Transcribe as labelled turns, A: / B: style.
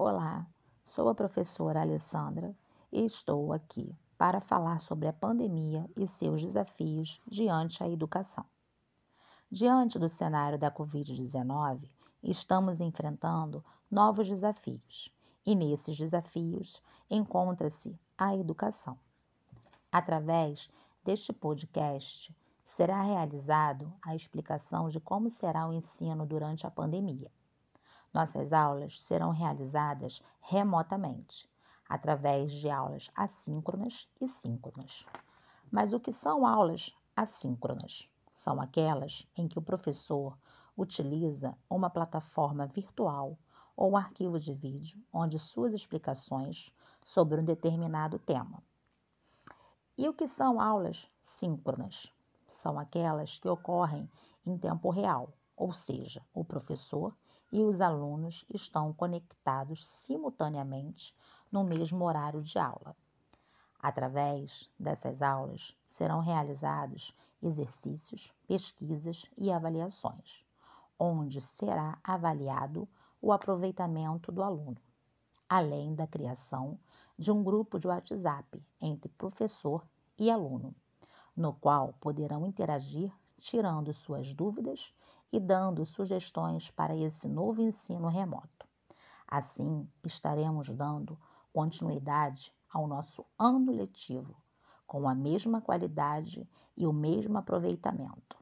A: Olá, sou a professora Alessandra e estou aqui para falar sobre a pandemia e seus desafios diante a educação. Diante do cenário da Covid-19, estamos enfrentando novos desafios e nesses desafios encontra-se a educação. Através deste podcast, será realizado a explicação de como será o ensino durante a pandemia. Nossas aulas serão realizadas remotamente, através de aulas assíncronas e síncronas. Mas o que são aulas assíncronas? São aquelas em que o professor utiliza uma plataforma virtual ou um arquivo de vídeo onde suas explicações sobre um determinado tema e o que são aulas síncronas? São aquelas que ocorrem em tempo real, ou seja, o professor e os alunos estão conectados simultaneamente no mesmo horário de aula. Através dessas aulas serão realizados exercícios, pesquisas e avaliações, onde será avaliado o aproveitamento do aluno, além da criação de um grupo de WhatsApp entre professor e aluno, no qual poderão interagir tirando suas dúvidas e dando sugestões para esse novo ensino remoto. Assim, estaremos dando continuidade ao nosso ano letivo, com a mesma qualidade e o mesmo aproveitamento.